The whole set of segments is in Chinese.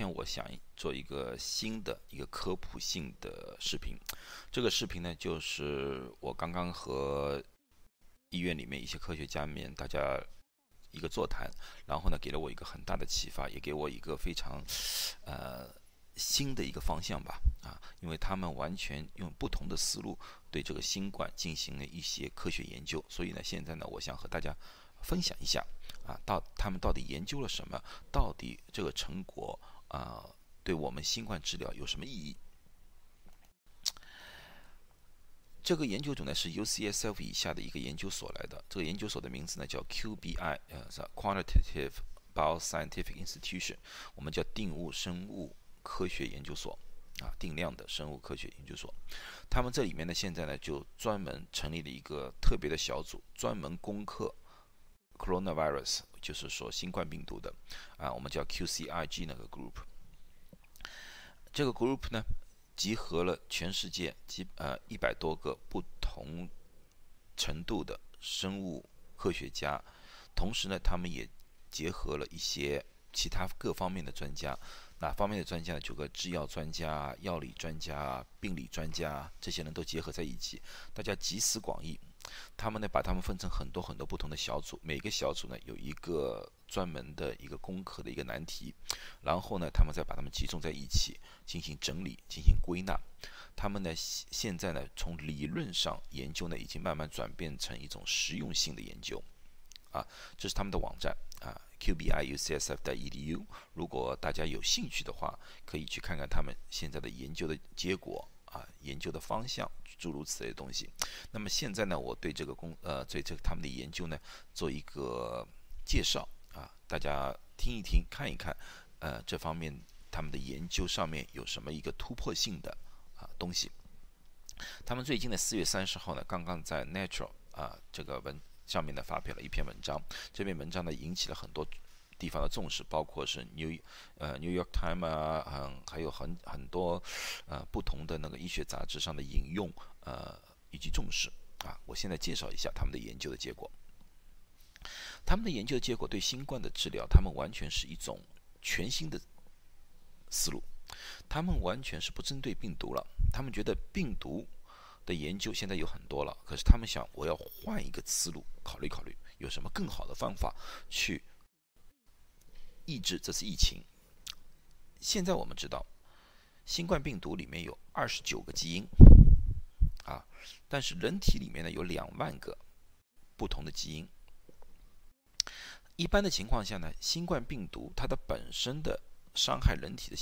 天我想做一个新的一个科普性的视频，这个视频呢，就是我刚刚和医院里面一些科学家们大家一个座谈，然后呢，给了我一个很大的启发，也给我一个非常呃新的一个方向吧，啊，因为他们完全用不同的思路对这个新冠进行了一些科学研究，所以呢，现在呢，我想和大家分享一下。啊，到他们到底研究了什么？到底这个成果啊，对我们新冠治疗有什么意义？这个研究组呢是 UCSF 以下的一个研究所来的，这个研究所的名字呢叫 QBI，呃，是 Quantitative Bioscientific Institution，我们叫定物生物科学研究所啊，定量的生物科学研究所。他们这里面呢，现在呢就专门成立了一个特别的小组，专门攻克。Coronavirus 就是说新冠病毒的啊，我们叫 QCIG 那个 group。这个 group 呢，集合了全世界几呃一百多个不同程度的生物科学家，同时呢，他们也结合了一些其他各方面的专家。哪方面的专家呢？就个制药专家、药理专家、病理专家，这些人都结合在一起，大家集思广益。他们呢，把他们分成很多很多不同的小组，每个小组呢有一个专门的一个攻克的一个难题，然后呢，他们再把他们集中在一起进行整理、进行归纳。他们呢，现在呢，从理论上研究呢，已经慢慢转变成一种实用性的研究。啊，这是他们的网站啊，qbiucsf.edu。如果大家有兴趣的话，可以去看看他们现在的研究的结果啊，研究的方向。诸如此类的东西。那么现在呢，我对这个公呃，对这个他们的研究呢，做一个介绍啊，大家听一听，看一看，呃，这方面他们的研究上面有什么一个突破性的啊东西。他们最近的四月三十号呢，刚刚在 Nature 啊这个文上面呢发表了一篇文章，这篇文章呢引起了很多。地方的重视，包括是 New 呃 New York Times 啊，嗯，还有很很多呃不同的那个医学杂志上的引用，呃，以及重视啊。我现在介绍一下他们的研究的结果。他们的研究结果对新冠的治疗，他们完全是一种全新的思路。他们完全是不针对病毒了，他们觉得病毒的研究现在有很多了，可是他们想，我要换一个思路，考虑考虑有什么更好的方法去。抑制这次疫情。现在我们知道，新冠病毒里面有二十九个基因，啊，但是人体里面呢有两万个不同的基因。一般的情况下呢，新冠病毒它的本身的伤害人体的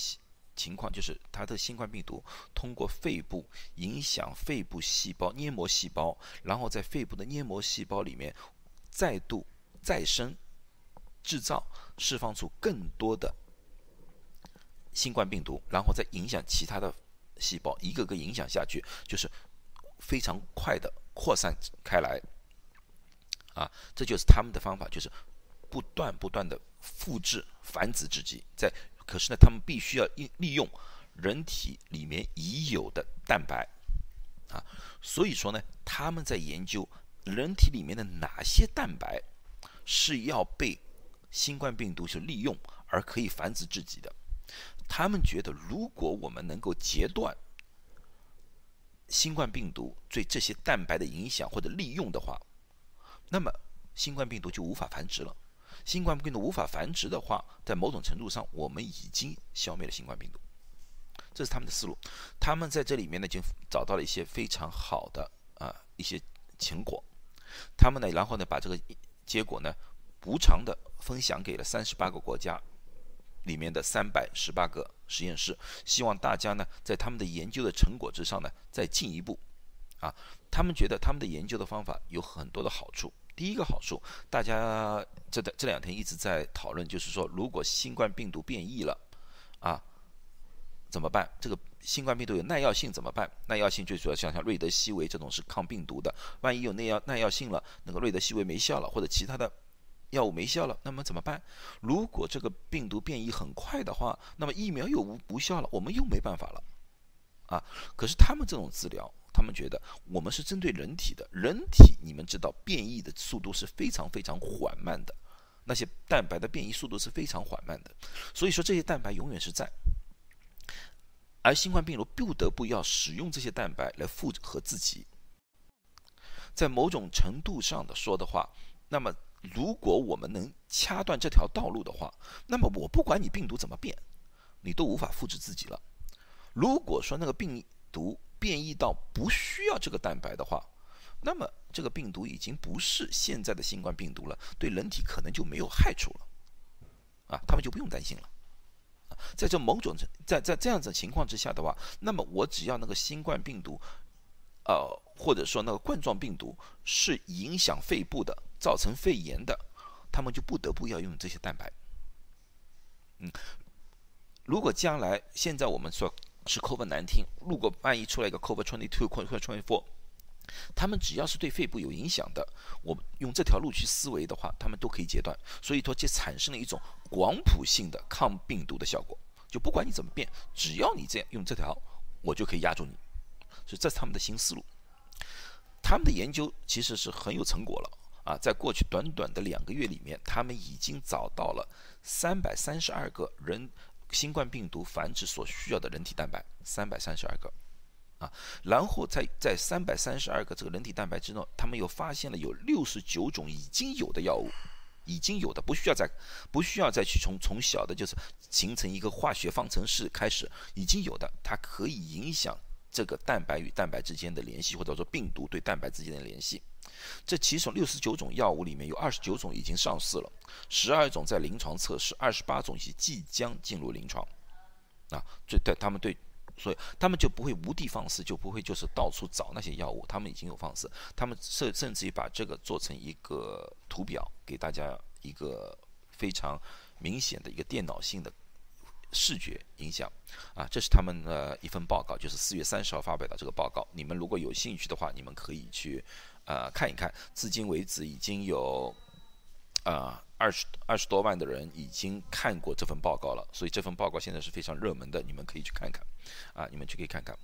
情况，就是它的新冠病毒通过肺部影响肺部细胞黏膜细胞，然后在肺部的黏膜细胞里面再度再生。制造、释放出更多的新冠病毒，然后再影响其他的细胞，一个个影响下去，就是非常快的扩散开来。啊，这就是他们的方法，就是不断不断的复制繁殖自己。在可是呢，他们必须要利利用人体里面已有的蛋白。啊，所以说呢，他们在研究人体里面的哪些蛋白是要被新冠病毒所利用而可以繁殖自己的。他们觉得，如果我们能够截断新冠病毒对这些蛋白的影响或者利用的话，那么新冠病毒就无法繁殖了。新冠病毒无法繁殖的话，在某种程度上，我们已经消灭了新冠病毒。这是他们的思路。他们在这里面呢，就找到了一些非常好的啊一些成果。他们呢，然后呢，把这个结果呢。无偿的分享给了三十八个国家里面的三百十八个实验室，希望大家呢在他们的研究的成果之上呢再进一步啊。他们觉得他们的研究的方法有很多的好处。第一个好处，大家这的这两天一直在讨论，就是说如果新冠病毒变异了啊怎么办？这个新冠病毒有耐药性怎么办？耐药性最主要像像瑞德西韦这种是抗病毒的，万一有耐药耐药性了，那个瑞德西韦没效了，或者其他的。药物没效了，那么怎么办？如果这个病毒变异很快的话，那么疫苗又无无效了，我们又没办法了，啊！可是他们这种治疗，他们觉得我们是针对人体的，人体你们知道变异的速度是非常非常缓慢的，那些蛋白的变异速度是非常缓慢的。所以说这些蛋白永远是在，而新冠病毒不得不要使用这些蛋白来复合自己。在某种程度上的说的话，那么如果我们能掐断这条道路的话，那么我不管你病毒怎么变，你都无法复制自己了。如果说那个病毒变异到不需要这个蛋白的话，那么这个病毒已经不是现在的新冠病毒了，对人体可能就没有害处了，啊，他们就不用担心了。在这某种在在这样子情况之下的话，那么我只要那个新冠病毒。呃，或者说那个冠状病毒是影响肺部的，造成肺炎的，他们就不得不要用这些蛋白。嗯，如果将来现在我们说是 COVID 难听，如果万一出来一个 COVID twenty two、COVID twenty four，他们只要是对肺部有影响的，我用这条路去思维的话，他们都可以截断。所以说，就产生了一种广谱性的抗病毒的效果，就不管你怎么变，只要你这样用这条，我就可以压住你。所以这是他们的新思路，他们的研究其实是很有成果了啊！在过去短短的两个月里面，他们已经找到了三百三十二个人新冠病毒繁殖所需要的人体蛋白，三百三十二个啊！然后在在三百三十二个这个人体蛋白之中，他们又发现了有六十九种已经有的药物，已经有的不需要再不需要再去从从小的就是形成一个化学方程式开始，已经有的它可以影响。这个蛋白与蛋白之间的联系，或者说病毒对蛋白之间的联系，这其中六十九种药物里面有二十九种已经上市了，十二种在临床测试，二十八种是即将进入临床。啊，这对他们对，所以他们就不会无的放矢，就不会就是到处找那些药物，他们已经有放矢，他们甚甚至于把这个做成一个图表，给大家一个非常明显的一个电脑性的。视觉影响啊，这是他们的一份报告，就是四月三十号发表的这个报告。你们如果有兴趣的话，你们可以去呃看一看。至今为止，已经有啊二十二十多万的人已经看过这份报告了，所以这份报告现在是非常热门的，你们可以去看看啊，你们去可以看看。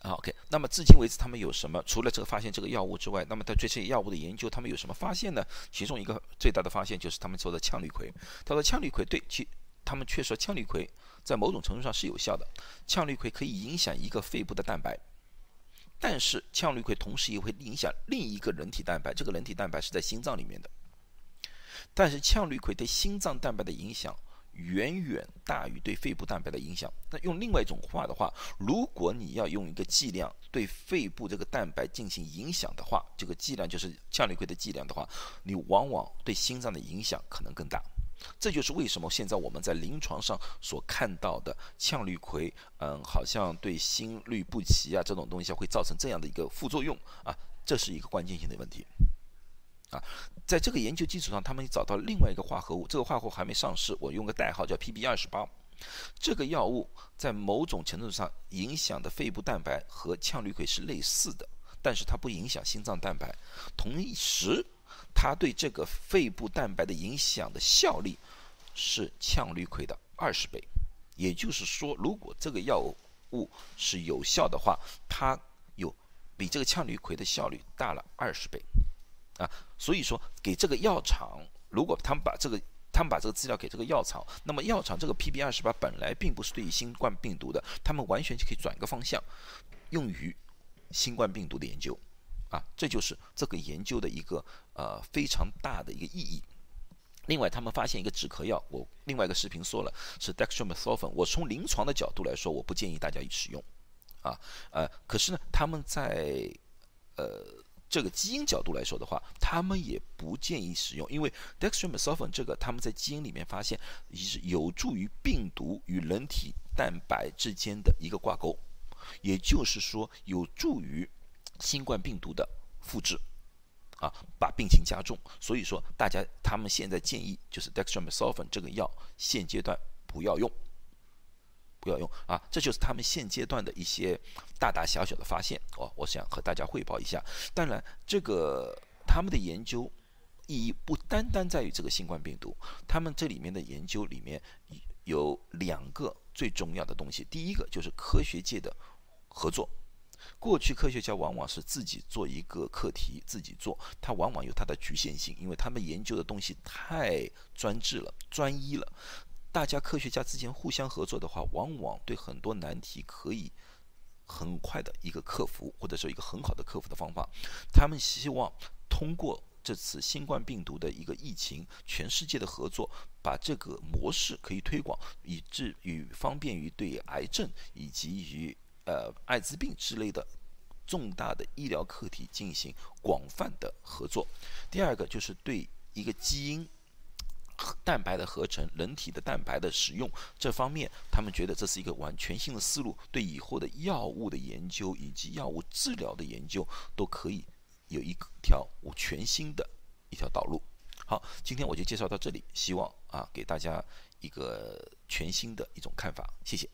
啊，OK，那么至今为止，他们有什么？除了这个发现这个药物之外，那么对这些药物的研究，他们有什么发现呢？其中一个最大的发现就是他们做的羟氯喹。他说羟氯喹对其。他们却说羟氯喹在某种程度上是有效的，羟氯喹可以影响一个肺部的蛋白，但是羟氯喹同时也会影响另一个人体蛋白，这个人体蛋白是在心脏里面的，但是羟氯喹对心脏蛋白的影响远远大于对肺部蛋白的影响。那用另外一种话的话，如果你要用一个剂量对肺部这个蛋白进行影响的话，这个剂量就是羟氯喹的剂量的话，你往往对心脏的影响可能更大。这就是为什么现在我们在临床上所看到的羟氯喹，嗯，好像对心律不齐啊这种东西会造成这样的一个副作用啊，这是一个关键性的问题。啊，在这个研究基础上，他们找到另外一个化合物，这个化合物还没上市，我用个代号叫 PB 二十八。这个药物在某种程度上影响的肺部蛋白和羟氯喹是类似的，但是它不影响心脏蛋白，同时。它对这个肺部蛋白的影响的效力是羟氯喹的二十倍，也就是说，如果这个药物是有效的话，它有比这个羟氯喹的效率大了二十倍啊。所以说，给这个药厂，如果他们把这个他们把这个资料给这个药厂，那么药厂这个 PB 二十八本来并不是对于新冠病毒的，他们完全就可以转一个方向，用于新冠病毒的研究。啊，这就是这个研究的一个呃非常大的一个意义。另外，他们发现一个止咳药，我另外一个视频说了是 dextromethorphan。我从临床的角度来说，我不建议大家使用。啊，呃，可是呢，他们在呃这个基因角度来说的话，他们也不建议使用，因为 dextromethorphan 这个他们在基因里面发现是有助于病毒与人体蛋白之间的一个挂钩，也就是说有助于。新冠病毒的复制，啊，把病情加重。所以说，大家他们现在建议就是 dextromethorphan 这个药现阶段不要用，不要用啊。这就是他们现阶段的一些大大小小的发现。哦，我想和大家汇报一下。当然，这个他们的研究意义不单单在于这个新冠病毒，他们这里面的研究里面有两个最重要的东西。第一个就是科学界的合作。过去科学家往往是自己做一个课题，自己做，它往往有它的局限性，因为他们研究的东西太专制了、专一了。大家科学家之间互相合作的话，往往对很多难题可以很快的一个克服，或者说一个很好的克服的方法。他们希望通过这次新冠病毒的一个疫情，全世界的合作，把这个模式可以推广，以至于方便于对癌症以及于呃艾滋病之类的重大的医疗课题进行广泛的合作。第二个就是对一个基因。蛋白的合成，人体的蛋白的使用，这方面他们觉得这是一个完全新的思路，对以后的药物的研究以及药物治疗的研究都可以有一条全新的一条道路。好，今天我就介绍到这里，希望啊给大家一个全新的一种看法，谢谢。